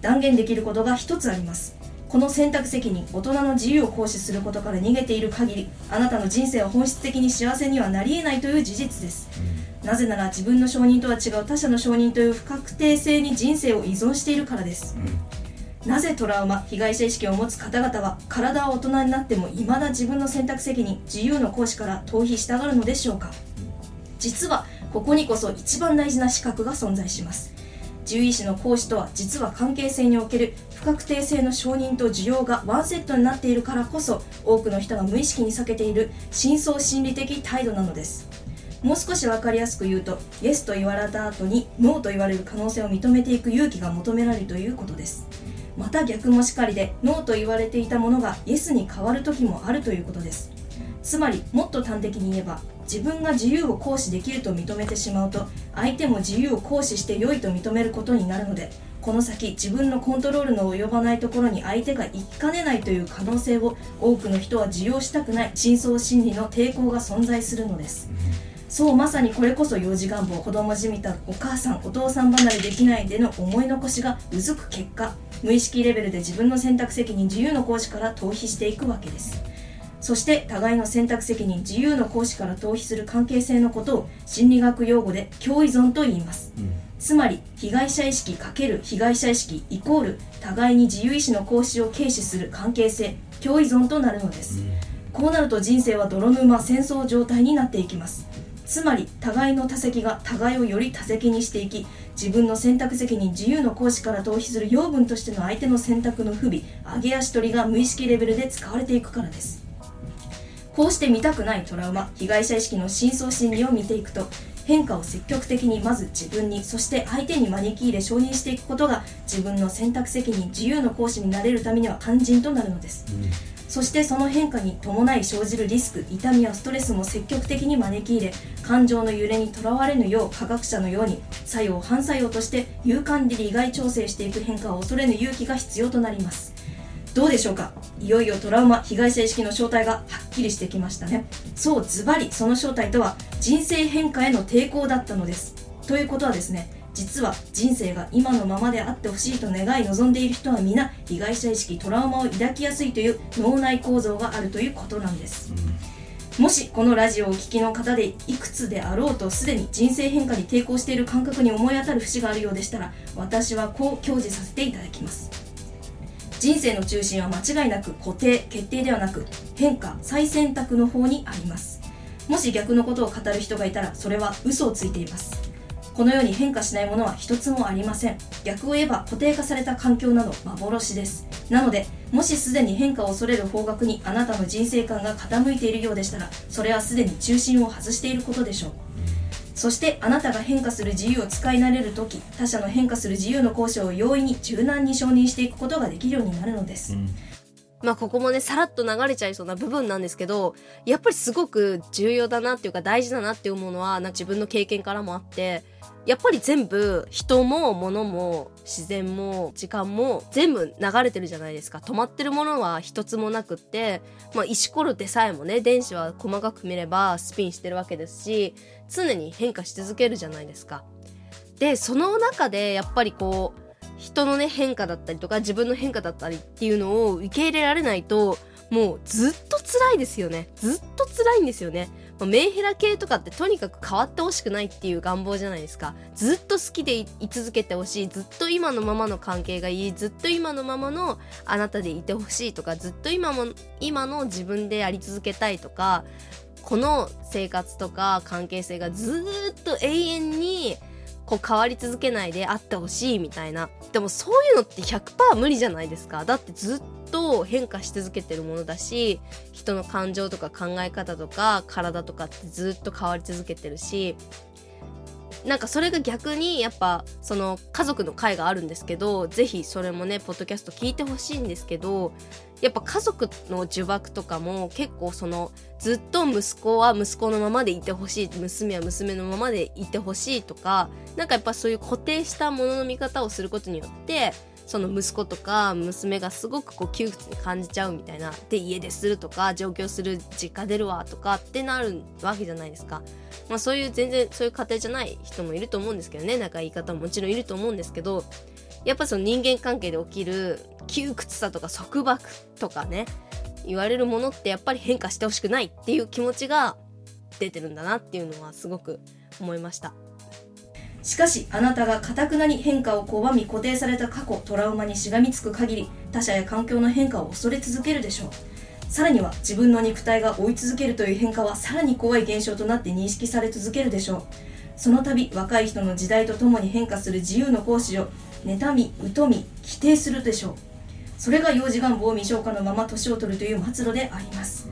断言できることが一つあります。この選択責任大人の自由を行使することから逃げている限りあなたの人生は本質的に幸せにはなり得ないという事実です、なぜなら自分の承認とは違う他者の承認という不確定性に人生を依存しているからです、なぜトラウマ被害者意識を持つ方々は体は大人になっても未だ自分の選択責任自由の行使から逃避したがるのでしょうか。実はここにこそ一番大事な資格が存在します獣医師の行使とは実は関係性における不確定性の承認と需要がワンセットになっているからこそ多くの人が無意識に避けている深層心理的態度なのです。もう少し分かりやすく言うとイエスと言われた後にノーと言われる可能性を認めていく勇気が求められるということです。また逆もしかりでノーと言われていたものがイエスに変わる時もあるということです。つまりもっと端的に言えば自分が自由を行使できると認めてしまうと相手も自由を行使して良いと認めることになるのでこの先自分のコントロールの及ばないところに相手が行きかねないという可能性を多くの人は受容したくない深層心理の抵抗が存在するのです。そうまさにこれこそ幼児願望。子供じみたお母さんお父さん離れできないでの思い残しがうずく結果無意識レベルで自分の選択責任自由の行使から逃避していくわけです。そして互いの選択責任自由の行使から逃避する関係性のことを心理学用語で共依存と言います、つまり被害者意識×被害者意識イコール互いに自由意志の行使を軽視する関係性共依存となるのです、こうなると人生は泥沼戦争状態になっていきます。つまり互いの多責が互いをより多責にしていき自分の選択責任自由の行使から逃避する養分としての相手の選択の不備上げ足取りが無意識レベルで使われていくからですこうして見たくないトラウマ被害者意識の深層心理を見ていくと変化を積極的にまず自分にそして相手に招き入れ承認していくことが自分の選択責任自由の行使になれるためには肝心となるのです、そしてその変化に伴い生じるリスク痛みやストレスも積極的に招き入れ感情の揺れにとらわれぬよう科学者のように作用反作用として有感で利害調整していく変化を恐れぬ勇気が必要となりますどうでしょうか？いよいよトラウマ被害者意識の正体がはっきりしてきましたね。そうズバリその正体とは人生変化への抵抗だったのです。ということはですね実は人生が今のままであってほしいと願い望んでいる人は皆被害者意識トラウマを抱きやすいという脳内構造があるということなんです、もしこのラジオをお聞きの方でいくつであろうとすでに人生変化に抵抗している感覚に思い当たる節があるようでしたら私はこう教示させていただきます人生の中心は間違いなく固定決定ではなく変化再選択の方にあります。もし逆のことを語る人がいたらそれは嘘をついています。このように変化しないものは一つもありません。逆を言えば固定化された環境など幻です。なのでもしすでに変化を恐れる方角にあなたの人生観が傾いているようでしたらそれはすでに中心を外していることでしょう。そしてあなたが変化する自由を使い慣れる時他者の変化する自由の交渉を容易に柔軟に承認していくことができるようになるのです、まあここもねさらっと流れちゃいそうな部分なんですけどやっぱりすごく重要だなっていうか大事だなって思うのはな自分の経験からもあってやっぱり全部人も物も自然も時間も全部流れてるじゃないですか止まってるものは一つもなくって、まあ、石ころでさえもね電子は細かく見ればスピンしてるわけですし常に変化し続けるじゃないですか。でその中でやっぱりこう人のね変化だったりとか自分の変化だったりっていうのを受け入れられないともうずっと辛いですよね。ずっと辛いんですよね。まあメンヘラ系とかってとにかく変わってほしくないっていう願望じゃないですか。ずっと好きでい続けてほしい。ずっと今のままの関係がいい。ずっと今のままのあなたでいてほしいとか。ずっと今も今の自分でやり続けたいとか。この生活とか関係性がずっと永遠にこう変わり続けないであってほしいみたいな。でもそういうのって100%無理じゃないですか。だってずっと変化し続けてるものだし人の感情とか考え方とか体とかってずっと変わり続けてるしなんかそれが逆にやっぱその家族の会があるんですけどぜひそれもねポッドキャスト聞いてほしいんですけどやっぱ家族の呪縛とかも結構そのずっと息子は息子のままでいてほしい娘は娘のままでいてほしいとかなんかやっぱそういう固定したものの見方をすることによってその息子とか娘がすごくこう窮屈に感じちゃうみたいなで家でするとか上京する実家出るわとかってなるわけじゃないですか。まあそういう全然そういう家庭じゃない人もいると思うんですけどね仲いい方ももちろんいると思うんですけどやっぱその人間関係で起きる窮屈さとか束縛とかね言われるものってやっぱり変化してほしくないっていう気持ちが出てるんだなっていうのはすごく思いましたしかしあなたがかたくなに変化を拒み固定された過去トラウマにしがみつく限り他者や環境の変化を恐れ続けるでしょう。さらには自分の肉体が追い続けるという変化はさらに怖い現象となって認識され続けるでしょう。その度若い人の時代とともに変化する自由の行使を妬み疎み否定するでしょう。それが幼児願望未消化のまま年を取るという末路であります。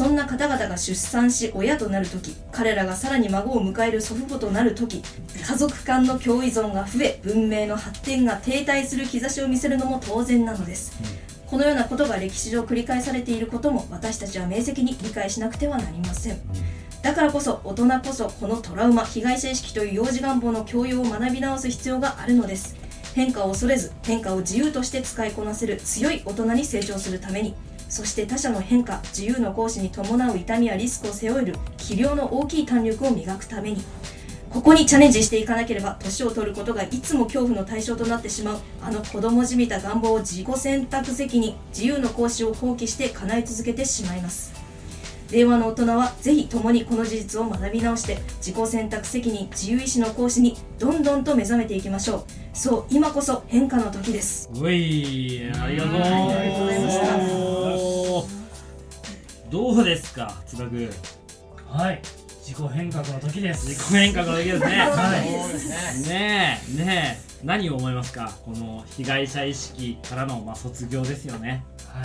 そんな方々が出産し親となる時彼らがさらに孫を迎える祖父母となる時家族間の共依存が増え文明の発展が停滞する兆しを見せるのも当然なのです、このようなことが歴史上繰り返されていることも私たちは明晰に理解しなくてはなりません。だからこそ大人こそこのトラウマ被害者意識という幼児願望の教養を学び直す必要があるのです。変化を恐れず変化を自由として使いこなせる強い大人に成長するためにそして他者の変化自由の行使に伴う痛みやリスクを背負える器量の大きい胆力を磨くためにここにチャレンジしていかなければ年を取ることがいつも恐怖の対象となってしまうあの子供じみた願望を自己選択責任自由の行使を放棄して叶え続けてしまいます。令和の大人はぜひ共にこの事実を学び直して自己選択責任自由意志の行使にどんどんと目覚めていきましょう。そう今こそ変化の時です。ういありがとう。はいありがとうございましたどうですか津田君はい。自己変革の時です。自己変革の時ですね。はい。そうですね。ねえねえ。何を思いますか？この被害者意識からの、まあ、卒業ですよね。は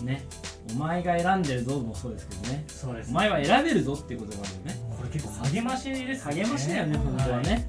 い。ね。お前が選んでるぞもそうですけどね。そうですお前は選べるぞっていうことがあるよね。これ結構励ましですね。励ましだよね本当はね、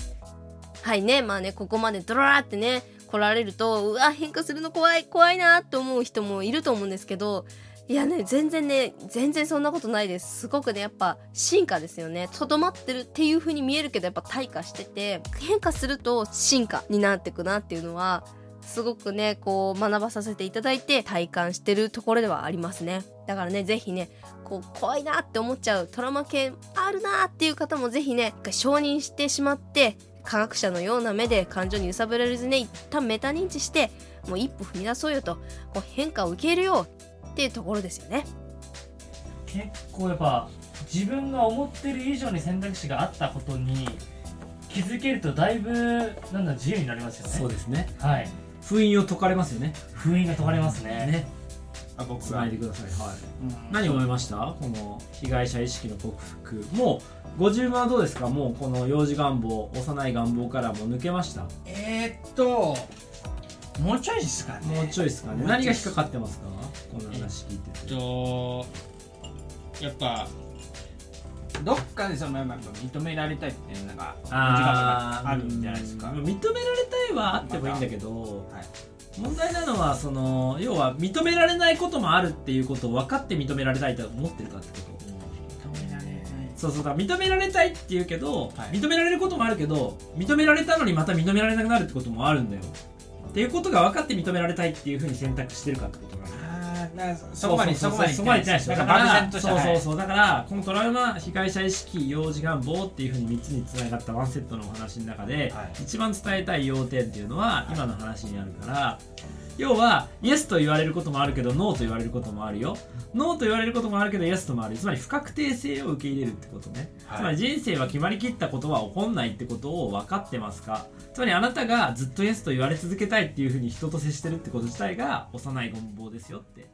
はいね。まあねここまでドラーってね来られるとうわ変化するの怖い怖いなって思う人もいると思うんですけどいやね全然ね全然そんなことないです。すごくねやっぱ進化ですよね。とどまってるっていう風に見えるけどやっぱ退化してて変化すると進化になってくなっていうのはすごくねこう学ばさせていただいて体感してるところではありますね。だからねぜひねこう怖いなって思っちゃうトラウマ系あるなっていう方もぜひね一回承認してしまって科学者のような目で感情に揺さぶられずね一旦メタ認知してもう一歩踏み出そうよとこう変化を受け入れようっていうところですよね。結構やっぱ自分が思ってる以上に選択肢があったことに気づけるとだいぶなんだ自由になりますよね。そうですね。はい。封印を解かれますよね。封印が解かれますね。ね。あ僕つないでください。はい。うん。何思いました？この被害者意識の克服。もう50万はどうですか？もうこの幼児願望幼い願望からもう抜けました？えー、っともうちょいですかね。もうちょいですかね。何が引っかかってますか？この話聞いてえってとやっぱどっかでそのやっぱ認められたいっていうのがあるんじゃないですか？うん。認められたいはあってもいいんだけど、はい。問題なのはその要は認められないこともあるっていうことを分かって認められたいと思ってるかってこと。認められない。そうそうだ認められたいっていうけど、はい。認められることもあるけど認められたのにまた認められなくなるってこともあるんだよっていうことが分かって認められたいっていうふうに選択してるかってことが。あーだそこまでそこまでそこまでないでしょ。だからそうそうそうだからこのトラウマ被害者意識幼児願望っていうふうに3つにつながったワンセットのお話の中で、はい。一番伝えたい要点っていうのは今の話にあるから要はイエスと言われることもあるけどノーと言われることもあるよ。ノーと言われることもあるけどイエスともあるつまり不確定性を受け入れるってことね、はい。つまり人生は決まりきったことは起こんないってことを分かってますか？つまりあなたがずっとイエスと言われ続けたいっていうふうに人と接してるってこと自体が幼い願望ですよって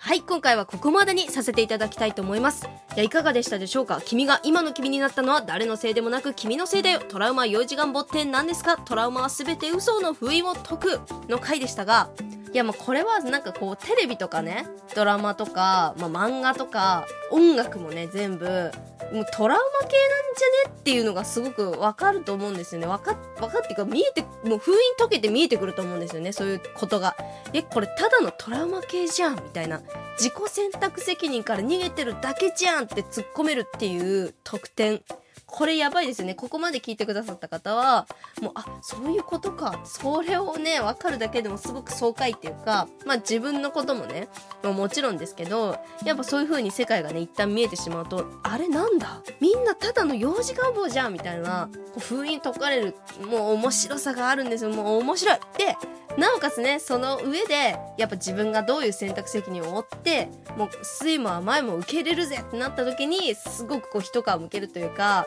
はい今回はここまでにさせていただきたいと思います。いやいかがでしたでしょうか？君が今の君になったのは誰のせいでもなく君のせいだよトラウマ幼児願望って何ですか？トラウマは全て嘘の封印を解くの回でしたがいやまあこれはなんかこうテレビとかねドラマとか、まあ、漫画とか音楽もね全部もうトラウマ系なんじゃねっていうのがすごくわかると思うんですよね。わかわかっていうか見えてもう封印解けて見えてくると思うんですよねそういうことが。えこれただのトラウマ系じゃんみたいな。自己選択責任から逃げてるだけじゃんって突っ込めるっていう特典。これやばいですよね。ここまで聞いてくださった方はもうあそういうことか。それをね分かるだけでもすごく爽快っていうかまあ自分のこともねももちろんですけどやっぱそういう風に世界がね一旦見えてしまうとあれなんだ？みんなただの幼児願望じゃんみたいなこう封印解かれるもう面白さがあるんですよ。もう面白い。でなおかつねその上でやっぱ自分がどういう選択責任を負ってもう酸いも甘いも受け入れるぜってなった時にすごくこう一皮むけるというか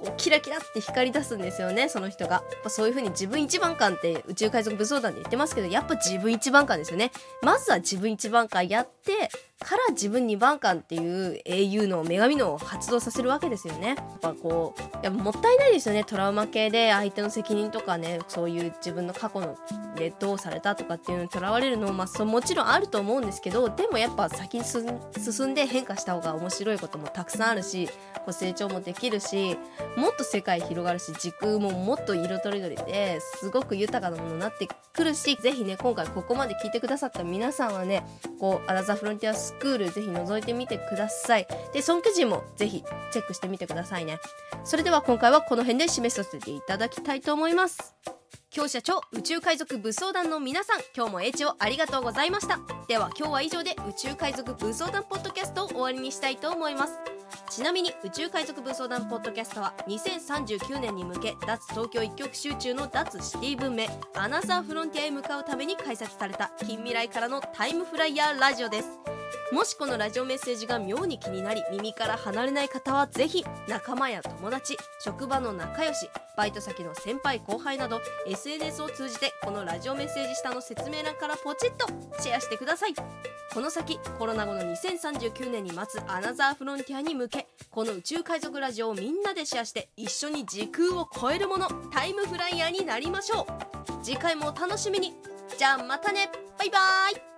こうキラキラって光り出すんですよねその人が。やっそういう風に自分一番感って宇宙海賊武装団で言ってますけどやっぱ自分一番感ですよね。まずは自分一番感やってから自分二番感っていう英雄の女神のを発動させるわけですよね。やっぱこうやっぱもったいないですよね。トラウマ系で相手の責任とかねそういう自分の過去のでどうされたとかっていうのにとらわれるのも、まあ、そもちろんあると思うんですけどでもやっぱ先に進んで変化した方が面白いこともたくさんあるしこう成長もできるしもっと世界広がるし時空ももっと色とりどりですごく豊かなものになってくるしぜひね今回ここまで聞いてくださった皆さんはねこうアラザフロンティアスクールぜひ覗いてみてください。でその記事もぜひチェックしてみてくださいね。それでは今回はこの辺で締めさせていただきたいと思います。今日社長宇宙海賊武装団の皆さん今日も英知をありがとうございました。では今日は以上で宇宙海賊武装団ポッドキャストを終わりにしたいと思います。ちなみに宇宙海賊分相談ポッドキャストは2039年に向け脱東京一極集中の脱シティ文明アナザーフロンティアへ向かうために開設された近未来からのタイムフライヤーラジオです。もしこのラジオメッセージが妙に気になり耳から離れない方はぜひ仲間や友達職場の仲良しバイト先の先輩後輩など SNS を通じてこのラジオメッセージ下の説明欄からポチッとシェアしてください。この先コロナ後の2039年に待つアナザーフロンティアに向けこの宇宙海賊ラジオをみんなでシェアして一緒に時空を超えるものタイムフライヤーになりましょう。次回もお楽しみに。じゃあまたね。バイバーイ。